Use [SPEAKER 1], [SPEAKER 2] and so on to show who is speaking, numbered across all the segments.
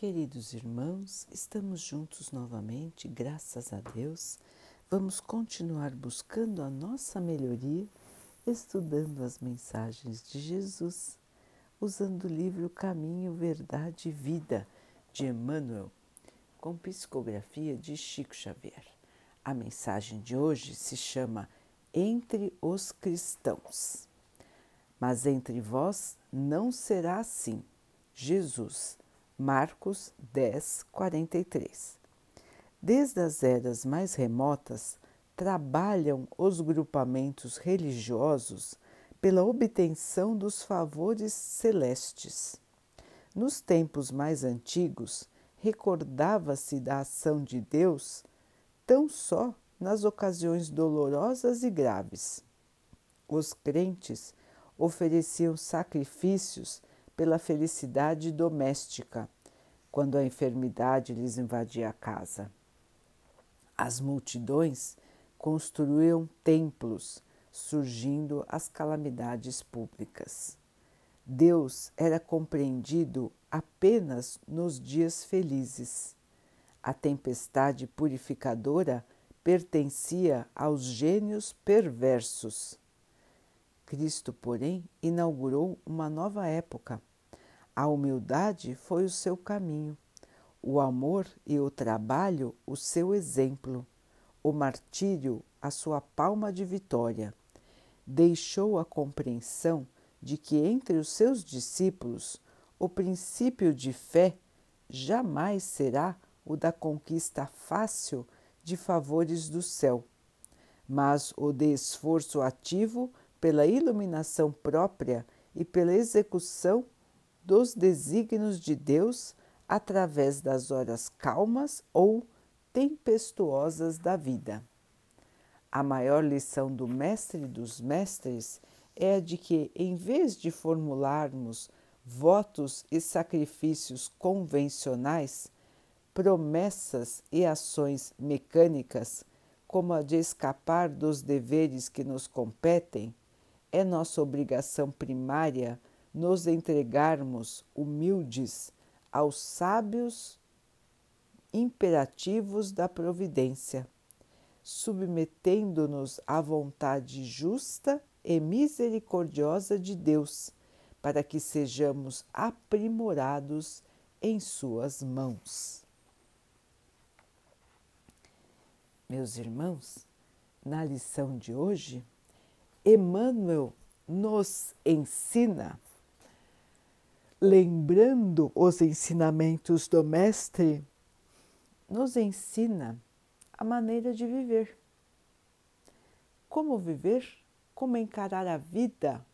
[SPEAKER 1] Queridos irmãos, estamos juntos novamente, graças a Deus. Vamos continuar buscando a nossa melhoria, estudando as mensagens de Jesus, usando o livro Caminho, Verdade e Vida de Emmanuel, com psicografia de Chico Xavier. A mensagem de hoje se chama Entre os Cristãos. Mas entre vós não será assim. Jesus Marcos 10, 43. Desde as eras mais remotas, trabalham os grupamentos religiosos pela obtenção dos favores celestes. Nos tempos mais antigos, recordava-se da ação de Deus tão só nas ocasiões dolorosas e graves. Os crentes ofereciam sacrifícios pela felicidade doméstica, quando a enfermidade lhes invadia a casa. As multidões construíam templos, surgindo as calamidades públicas. Deus era compreendido apenas nos dias felizes. A tempestade purificadora pertencia aos gênios perversos. Cristo, porém, inaugurou uma nova época a humildade foi o seu caminho, o amor e o trabalho o seu exemplo, o martírio a sua palma de vitória. Deixou a compreensão de que entre os seus discípulos o princípio de fé jamais será o da conquista fácil de favores do céu, mas o de esforço ativo pela iluminação própria e pela execução dos desígnios de Deus através das horas calmas ou tempestuosas da vida. A maior lição do Mestre dos Mestres é a de que, em vez de formularmos votos e sacrifícios convencionais, promessas e ações mecânicas, como a de escapar dos deveres que nos competem, é nossa obrigação primária nos entregarmos humildes aos sábios imperativos da providência, submetendo-nos à vontade justa e misericordiosa de Deus, para que sejamos aprimorados em Suas mãos. Meus irmãos, na lição de hoje, Emmanuel nos ensina lembrando os ensinamentos do Mestre, nos ensina a maneira de viver. Como viver, como encarar a vida,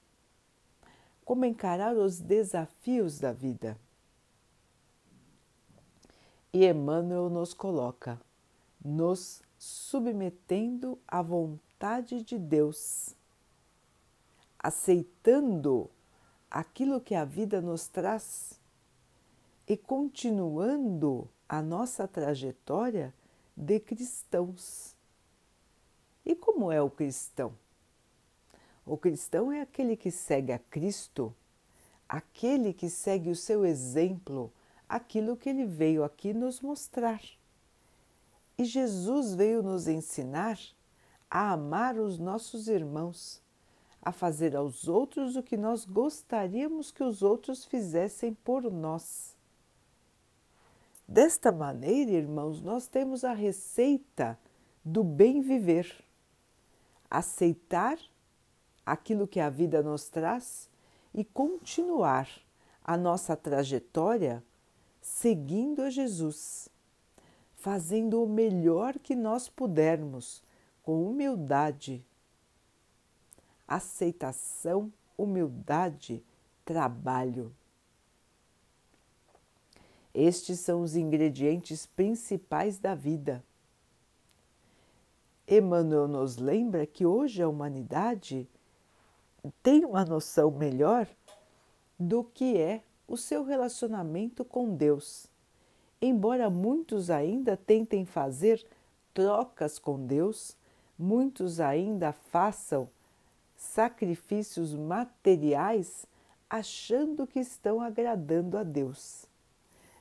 [SPEAKER 1] como encarar os desafios da vida. E Emmanuel nos coloca, nos submetendo à vontade de Deus, aceitando aquilo que a vida nos traz e continuando a nossa trajetória de cristãos. E como é o cristão? O cristão é aquele que segue a Cristo, aquele que segue o seu exemplo, aquilo que ele veio aqui nos mostrar. E Jesus veio nos ensinar a amar os nossos irmãos, a fazer aos outros o que nós gostaríamos que os outros fizessem por nós. Desta maneira, irmãos, nós temos a receita do bem viver. Aceitar aquilo que a vida nos traz e continuar a nossa trajetória seguindo a Jesus, fazendo o melhor que nós pudermos, com humildade, aceitação, humildade, trabalho. Estes são os ingredientes principais da vida. Emmanuel nos lembra que hoje a humanidade tem uma noção melhor do que é o seu relacionamento com Deus. Embora muitos ainda tentem fazer trocas com Deus, muitos ainda façam sacrifícios materiais achando que estão agradando a Deus.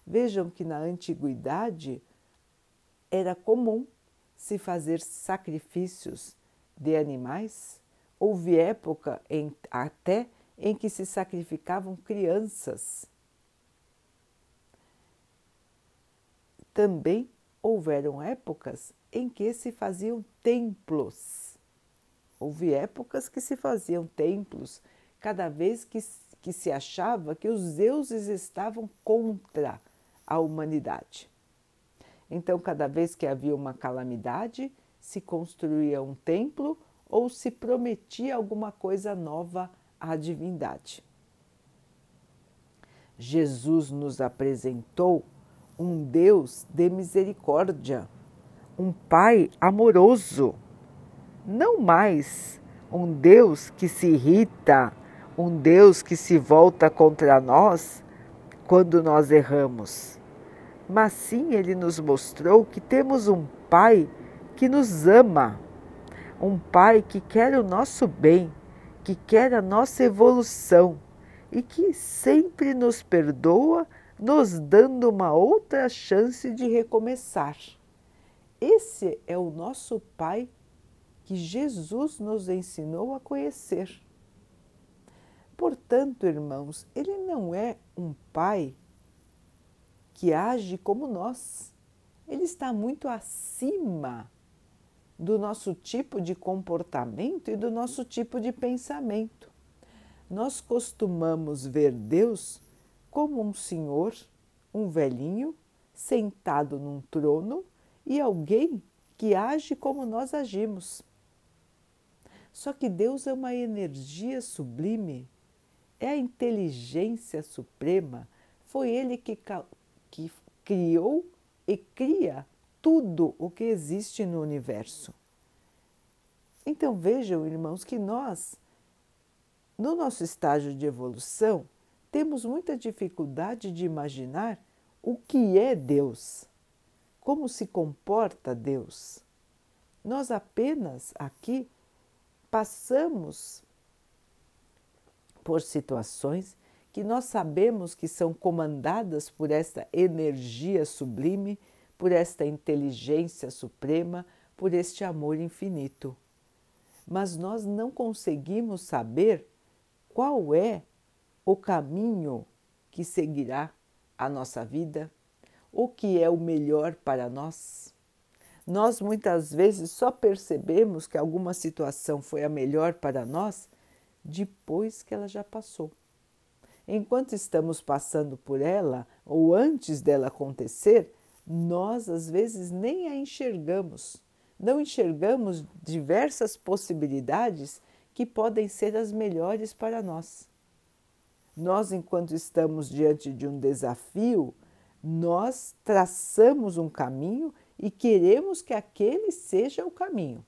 [SPEAKER 1] Vejam que na antiguidade era comum se fazer sacrifícios de animais. Houve época em, até em que se sacrificavam crianças. Também houveram épocas em que se faziam templos. Houve épocas que se faziam templos cada vez que, que se achava que os deuses estavam contra a humanidade. Então, cada vez que havia uma calamidade, se construía um templo ou se prometia alguma coisa nova à divindade. Jesus nos apresentou um Deus de misericórdia, um Pai amoroso, não mais um Deus que se irrita, um Deus que se volta contra nós quando nós erramos. Mas sim, ele nos mostrou que temos um Pai que nos ama, um Pai que quer o nosso bem, que quer a nossa evolução e que sempre nos perdoa nos dando uma outra chance de recomeçar. Esse é o nosso Pai que Jesus nos ensinou a conhecer. Portanto, irmãos, ele não é um Pai que age como nós. Ele está muito acima do nosso tipo de comportamento e do nosso tipo de pensamento. Nós costumamos ver Deus como um senhor, um velhinho, sentado num trono e alguém que age como nós agimos. Só que Deus é uma energia sublime, é a inteligência suprema, foi Ele que, que criou e cria tudo o que existe no universo. Então vejam, irmãos, que nós, no nosso estágio de evolução, temos muita dificuldade de imaginar o que é Deus, como se comporta Deus. Nós apenas aqui passamos por situações que nós sabemos que são comandadas por esta energia sublime, por esta inteligência suprema, por este amor infinito. Mas nós não conseguimos saber qual é o caminho que seguirá a nossa vida, o que é o melhor para nós. Nós muitas vezes só percebemos que alguma situação foi a melhor para nós depois que ela já passou. Enquanto estamos passando por ela ou antes dela acontecer, nós às vezes nem a enxergamos. Não enxergamos diversas possibilidades que podem ser as melhores para nós. Nós, enquanto estamos diante de um desafio, nós traçamos um caminho e queremos que aquele seja o caminho.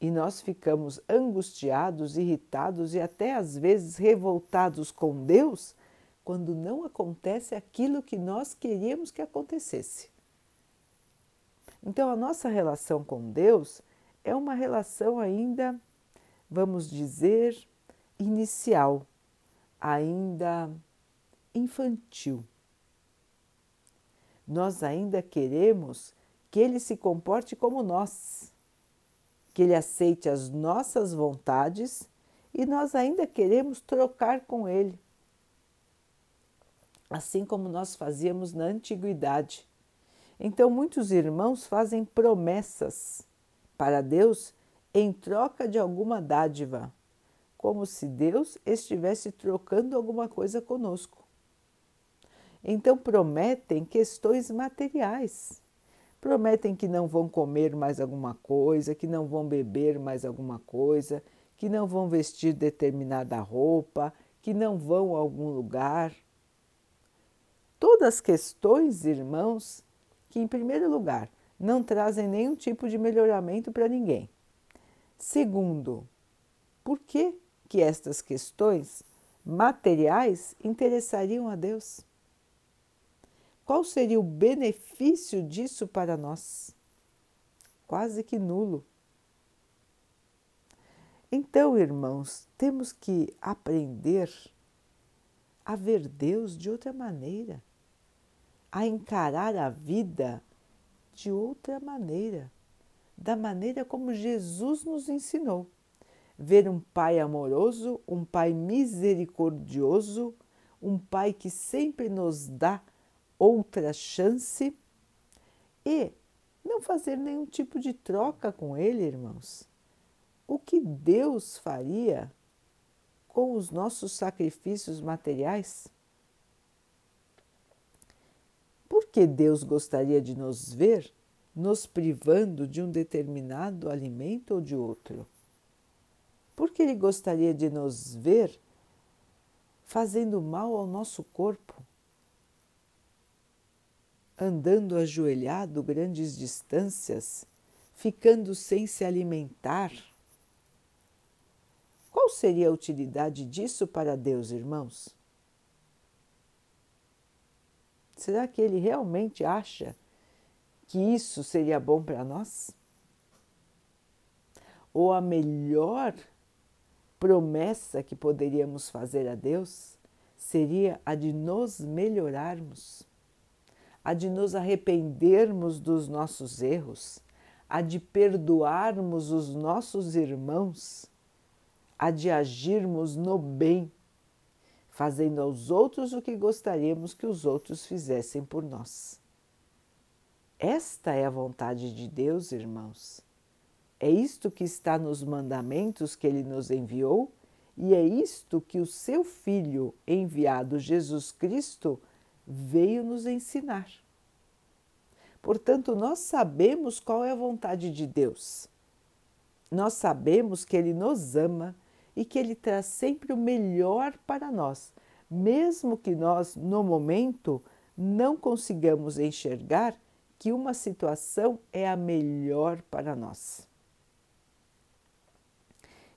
[SPEAKER 1] E nós ficamos angustiados, irritados e até às vezes revoltados com Deus quando não acontece aquilo que nós queríamos que acontecesse. Então, a nossa relação com Deus é uma relação ainda, vamos dizer, inicial, ainda infantil. Nós ainda queremos que ele se comporte como nós, que ele aceite as nossas vontades e nós ainda queremos trocar com ele. Assim como nós fazíamos na antiguidade. Então, muitos irmãos fazem promessas para Deus em troca de alguma dádiva como se Deus estivesse trocando alguma coisa conosco. Então prometem questões materiais. Prometem que não vão comer mais alguma coisa, que não vão beber mais alguma coisa, que não vão vestir determinada roupa, que não vão a algum lugar. Todas questões, irmãos, que, em primeiro lugar, não trazem nenhum tipo de melhoramento para ninguém. Segundo, por que que estas questões materiais interessariam a Deus? Qual seria o benefício disso para nós? Quase que nulo. Então, irmãos, temos que aprender a ver Deus de outra maneira, a encarar a vida de outra maneira, da maneira como Jesus nos ensinou. Ver um Pai amoroso, um Pai misericordioso, um Pai que sempre nos dá outra chance e não fazer nenhum tipo de troca com Ele, irmãos. O que Deus faria com os nossos sacrifícios materiais? Por que Deus gostaria de nos ver nos privando de um determinado alimento ou de outro? Por que Ele gostaria de nos ver fazendo mal ao nosso corpo? Andando ajoelhado grandes distâncias, ficando sem se alimentar? Qual seria a utilidade disso para Deus, irmãos? Será que ele realmente acha que isso seria bom para nós? Ou a melhor promessa que poderíamos fazer a Deus seria a de nos melhorarmos, a de nos arrependermos dos nossos erros, a de perdoarmos os nossos irmãos, a de agirmos no bem fazendo aos outros o que gostaríamos que os outros fizessem por nós. Esta é a vontade de Deus, irmãos. É isto que está nos mandamentos que ele nos enviou e é isto que o seu Filho enviado Jesus Cristo veio nos ensinar. Portanto, nós sabemos qual é a vontade de Deus. Nós sabemos que Ele nos ama e que Ele traz sempre o melhor para nós, mesmo que nós, no momento, não consigamos enxergar que uma situação é a melhor para nós.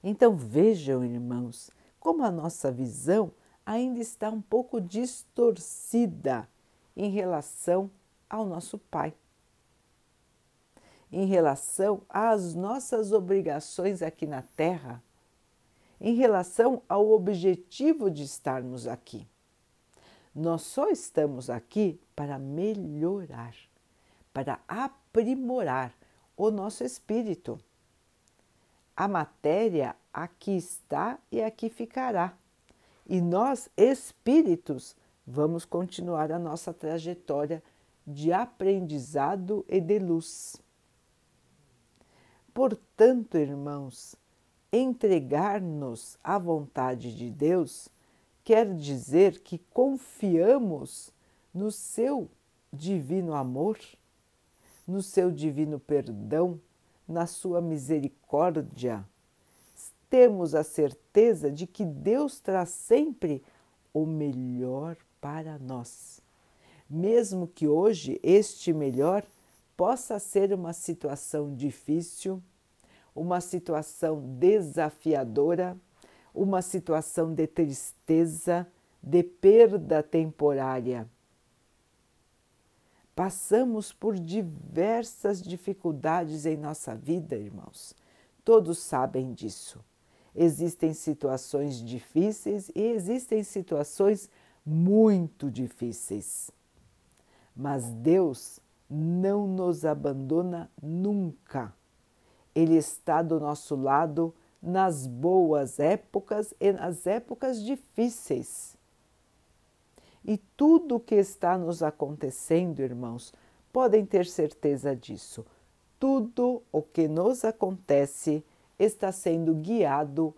[SPEAKER 1] Então vejam, irmãos, como a nossa visão ainda está um pouco distorcida em relação ao nosso Pai, em relação às nossas obrigações aqui na Terra em relação ao objetivo de estarmos aqui. Nós só estamos aqui para melhorar, para aprimorar o nosso espírito. A matéria aqui está e aqui ficará. E nós, espíritos, vamos continuar a nossa trajetória de aprendizado e de luz. Portanto, irmãos, entregar-nos à vontade de Deus quer dizer que confiamos no seu divino amor, no seu divino perdão, na sua misericórdia. Temos a certeza de que Deus traz sempre o melhor para nós. Mesmo que hoje este melhor possa ser uma situação difícil, uma situação desafiadora, uma situação de tristeza, de perda temporária. Passamos por diversas dificuldades em nossa vida, irmãos. Todos sabem disso. Existem situações difíceis e existem situações muito difíceis. Mas Deus não nos abandona nunca ele está do nosso lado nas boas épocas e nas épocas difíceis. E tudo o que está nos acontecendo, irmãos, podem ter certeza disso. Tudo o que nos acontece está sendo guiado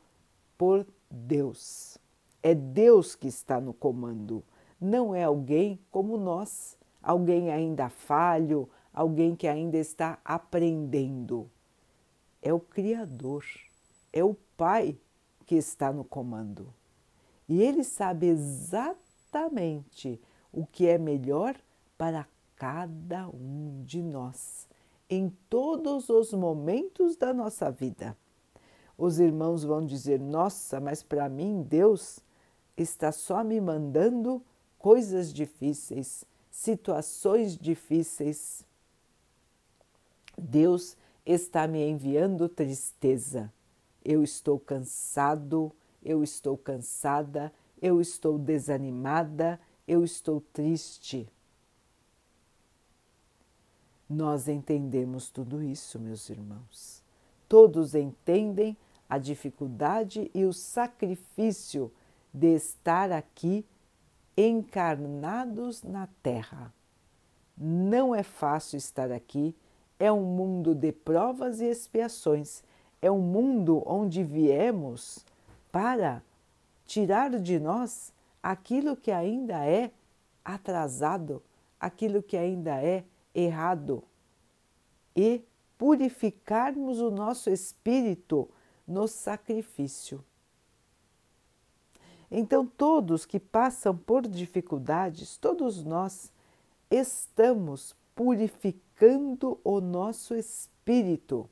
[SPEAKER 1] por Deus. É Deus que está no comando, não é alguém como nós, alguém ainda falho, alguém que ainda está aprendendo é o Criador, é o Pai que está no comando. E ele sabe exatamente o que é melhor para cada um de nós, em todos os momentos da nossa vida. Os irmãos vão dizer: Nossa, mas para mim Deus está só me mandando coisas difíceis, situações difíceis. Deus está me enviando tristeza. Eu estou cansado, eu estou cansada, eu estou desanimada, eu estou triste. Nós entendemos tudo isso, meus irmãos. Todos entendem a dificuldade e o sacrifício de estar aqui encarnados na Terra. Não é fácil estar aqui, é um mundo de provas e expiações, é um mundo onde viemos para tirar de nós aquilo que ainda é atrasado, aquilo que ainda é errado e purificarmos o nosso espírito no sacrifício. Então, todos que passam por dificuldades, todos nós estamos purificando o nosso espírito.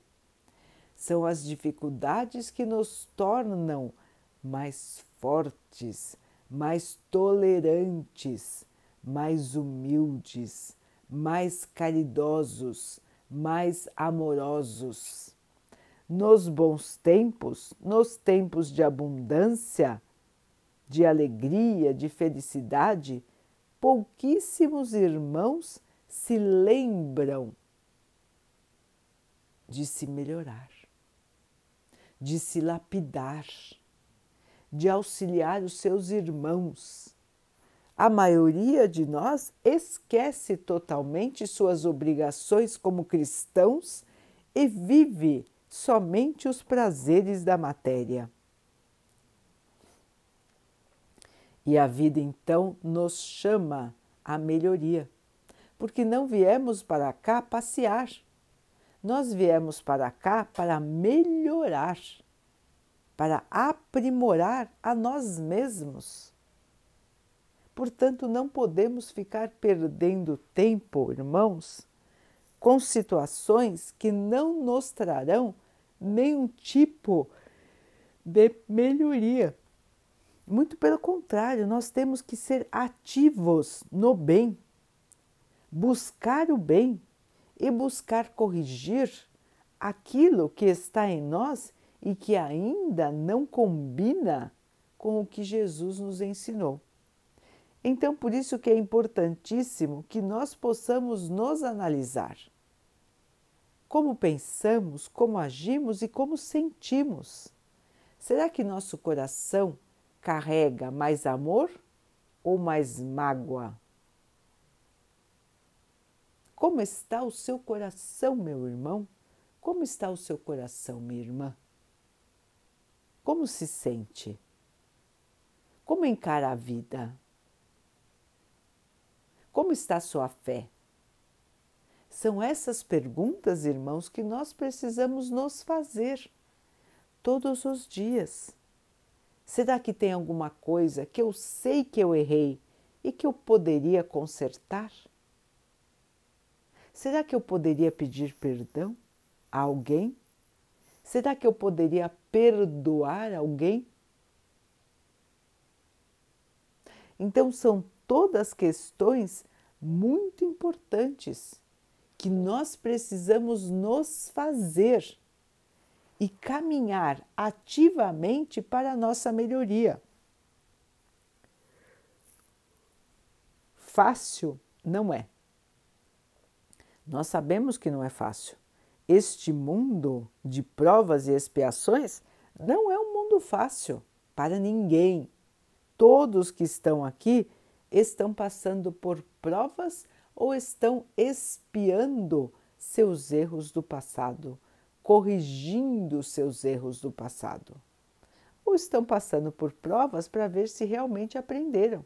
[SPEAKER 1] São as dificuldades que nos tornam mais fortes, mais tolerantes, mais humildes, mais caridosos, mais amorosos. Nos bons tempos, nos tempos de abundância, de alegria, de felicidade, pouquíssimos irmãos se lembram de se melhorar, de se lapidar, de auxiliar os seus irmãos. A maioria de nós esquece totalmente suas obrigações como cristãos e vive somente os prazeres da matéria. E a vida então nos chama à melhoria, porque não viemos para cá passear, nós viemos para cá para melhorar, para aprimorar a nós mesmos. Portanto, não podemos ficar perdendo tempo, irmãos, com situações que não nos trarão nenhum tipo de melhoria. Muito pelo contrário, nós temos que ser ativos no bem, buscar o bem e buscar corrigir aquilo que está em nós e que ainda não combina com o que Jesus nos ensinou. Então, por isso que é importantíssimo que nós possamos nos analisar. Como pensamos, como agimos e como sentimos. Será que nosso coração carrega mais amor ou mais mágoa? Como está o seu coração, meu irmão? Como está o seu coração, minha irmã? Como se sente? Como encara a vida? Como está a sua fé? São essas perguntas, irmãos, que nós precisamos nos fazer todos os dias. Será que tem alguma coisa que eu sei que eu errei e que eu poderia consertar? Será que eu poderia pedir perdão a alguém? Será que eu poderia perdoar alguém? Então, são todas questões muito importantes que nós precisamos nos fazer e caminhar ativamente para a nossa melhoria. Fácil não é. Nós sabemos que não é fácil. Este mundo de provas e expiações não é um mundo fácil para ninguém. Todos que estão aqui estão passando por provas ou estão espiando seus erros do passado corrigindo seus erros do passado. Ou estão passando por provas para ver se realmente aprenderam,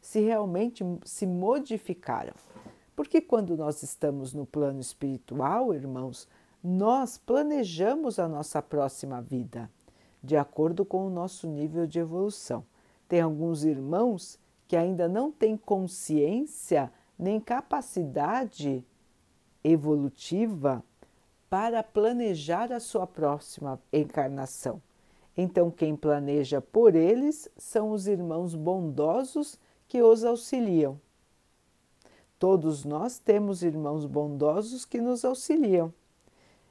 [SPEAKER 1] se realmente se modificaram. Porque quando nós estamos no plano espiritual, irmãos, nós planejamos a nossa próxima vida de acordo com o nosso nível de evolução. Tem alguns irmãos que ainda não têm consciência nem capacidade evolutiva para planejar a sua próxima encarnação. Então, quem planeja por eles são os irmãos bondosos que os auxiliam. Todos nós temos irmãos bondosos que nos auxiliam.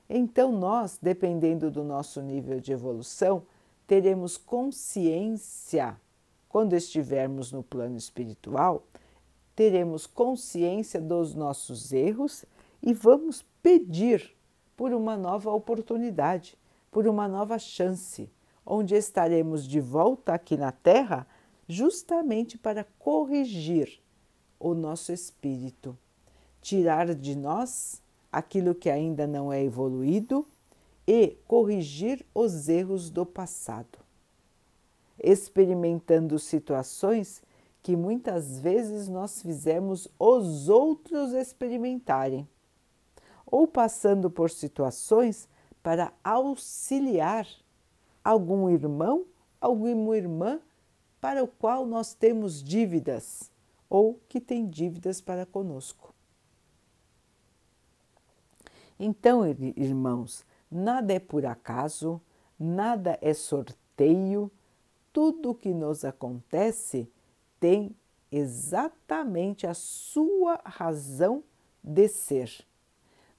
[SPEAKER 1] Então, nós, dependendo do nosso nível de evolução, teremos consciência quando estivermos no plano espiritual, teremos consciência dos nossos erros e vamos pedir por uma nova oportunidade, por uma nova chance, onde estaremos de volta aqui na Terra justamente para corrigir o nosso espírito, tirar de nós aquilo que ainda não é evoluído e corrigir os erros do passado, experimentando situações que muitas vezes nós fizemos os outros experimentarem, ou passando por situações para auxiliar algum irmão, alguma irmã para o qual nós temos dívidas ou que tem dívidas para conosco. Então, irmãos, nada é por acaso, nada é sorteio, tudo o que nos acontece tem exatamente a sua razão de ser.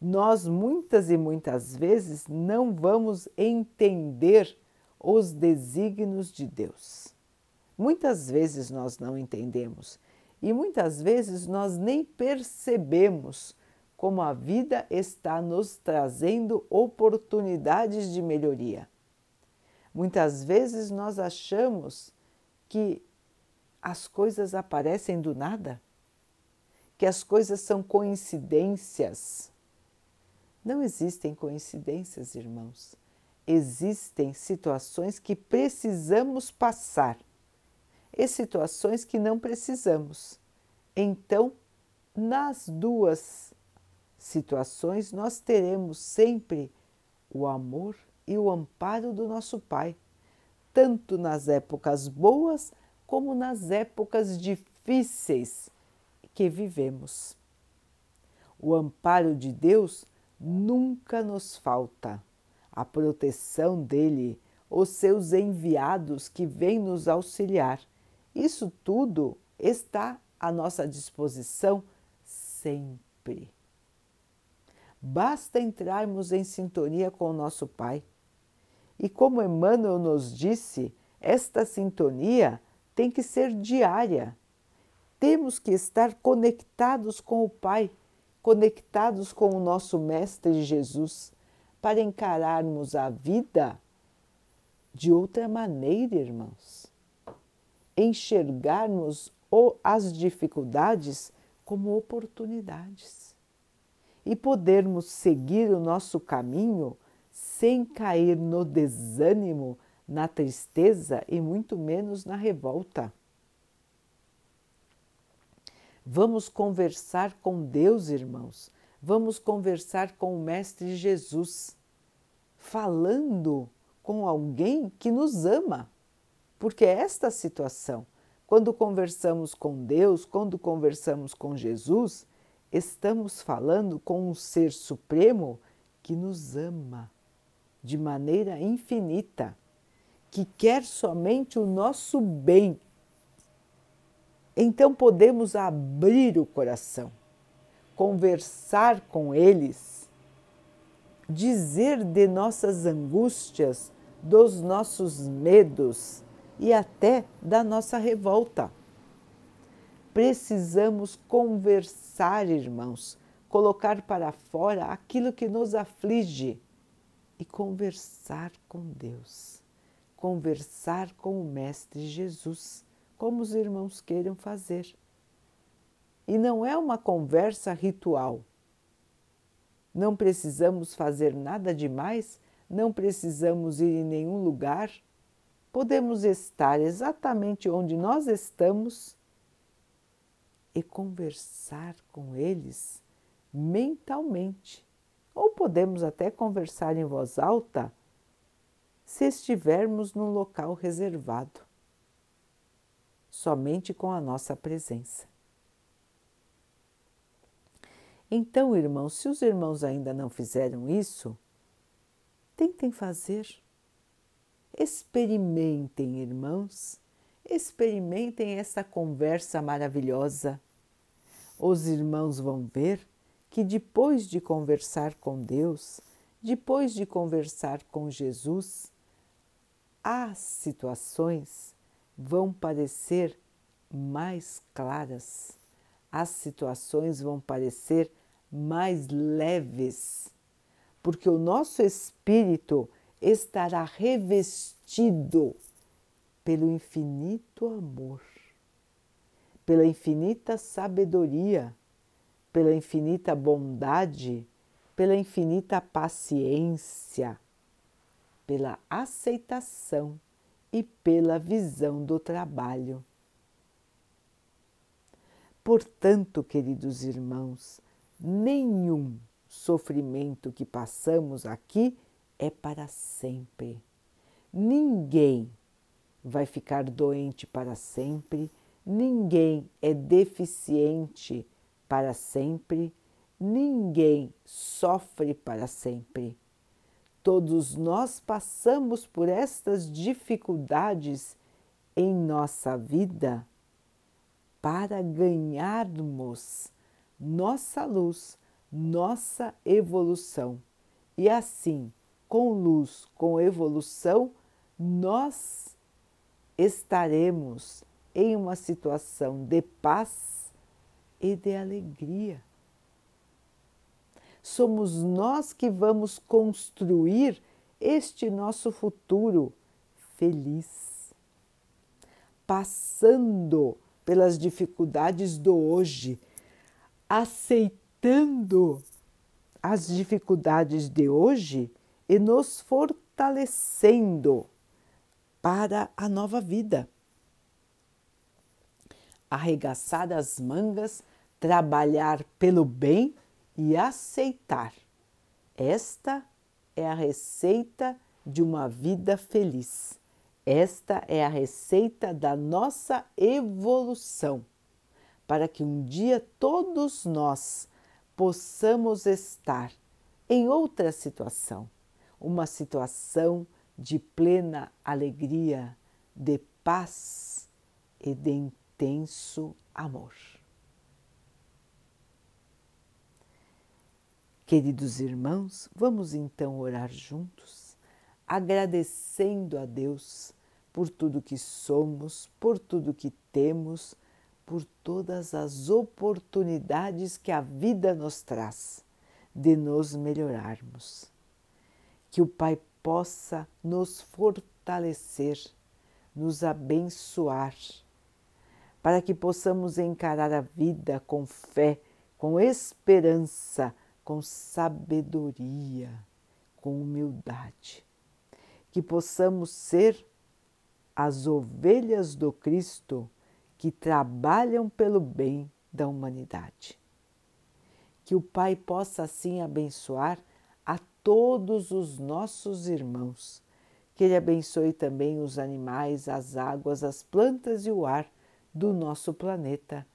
[SPEAKER 1] Nós muitas e muitas vezes não vamos entender os desígnios de Deus. Muitas vezes nós não entendemos e muitas vezes nós nem percebemos como a vida está nos trazendo oportunidades de melhoria. Muitas vezes nós achamos que as coisas aparecem do nada, que as coisas são coincidências. Não existem coincidências, irmãos. Existem situações que precisamos passar e situações que não precisamos. Então, nas duas situações, nós teremos sempre o amor e o amparo do nosso Pai, tanto nas épocas boas como nas épocas difíceis que vivemos. O amparo de Deus nunca nos falta, a proteção dele, os seus enviados que vêm nos auxiliar. Isso tudo está à nossa disposição sempre. Basta entrarmos em sintonia com o nosso Pai. E como Emmanuel nos disse, esta sintonia tem que ser diária. Temos que estar conectados com o Pai, conectados com o nosso Mestre Jesus, para encararmos a vida de outra maneira, irmãos. Enxergarmos as dificuldades como oportunidades e podermos seguir o nosso caminho sem cair no desânimo na tristeza e muito menos na revolta. Vamos conversar com Deus, irmãos. Vamos conversar com o Mestre Jesus, falando com alguém que nos ama. Porque esta situação, quando conversamos com Deus, quando conversamos com Jesus, estamos falando com um ser supremo que nos ama de maneira infinita que quer somente o nosso bem. Então podemos abrir o coração, conversar com eles, dizer de nossas angústias, dos nossos medos e até da nossa revolta. Precisamos conversar, irmãos, colocar para fora aquilo que nos aflige e conversar com Deus conversar com o Mestre Jesus, como os irmãos queiram fazer. E não é uma conversa ritual. Não precisamos fazer nada demais, não precisamos ir em nenhum lugar. Podemos estar exatamente onde nós estamos e conversar com eles mentalmente. Ou podemos até conversar em voz alta se estivermos num local reservado, somente com a nossa presença. Então, irmãos, se os irmãos ainda não fizeram isso, tentem fazer. Experimentem, irmãos, experimentem essa conversa maravilhosa. Os irmãos vão ver que depois de conversar com Deus, depois de conversar com Jesus, há situações vão parecer mais claras, as situações vão parecer mais leves, porque o nosso espírito estará revestido pelo infinito amor, pela infinita sabedoria, pela infinita bondade, pela infinita paciência, pela aceitação e pela visão do trabalho. Portanto, queridos irmãos, nenhum sofrimento que passamos aqui é para sempre. Ninguém vai ficar doente para sempre, ninguém é deficiente para sempre, ninguém sofre para sempre. Todos nós passamos por estas dificuldades em nossa vida para ganharmos nossa luz, nossa evolução. E assim, com luz, com evolução, nós estaremos em uma situação de paz e de alegria. Somos nós que vamos construir este nosso futuro feliz, passando pelas dificuldades do hoje, aceitando as dificuldades de hoje e nos fortalecendo para a nova vida. Arregaçar as mangas, trabalhar pelo bem e aceitar. Esta é a receita de uma vida feliz. Esta é a receita da nossa evolução, para que um dia todos nós possamos estar em outra situação, uma situação de plena alegria, de paz e de intenso amor. Queridos irmãos, vamos então orar juntos, agradecendo a Deus por tudo que somos, por tudo que temos, por todas as oportunidades que a vida nos traz de nos melhorarmos. Que o Pai possa nos fortalecer, nos abençoar, para que possamos encarar a vida com fé, com esperança, com sabedoria, com humildade. Que possamos ser as ovelhas do Cristo que trabalham pelo bem da humanidade. Que o Pai possa assim abençoar todos os nossos irmãos. Que Ele abençoe também os animais, as águas, as plantas e o ar do nosso planeta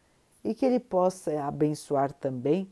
[SPEAKER 1] e que Ele possa abençoar também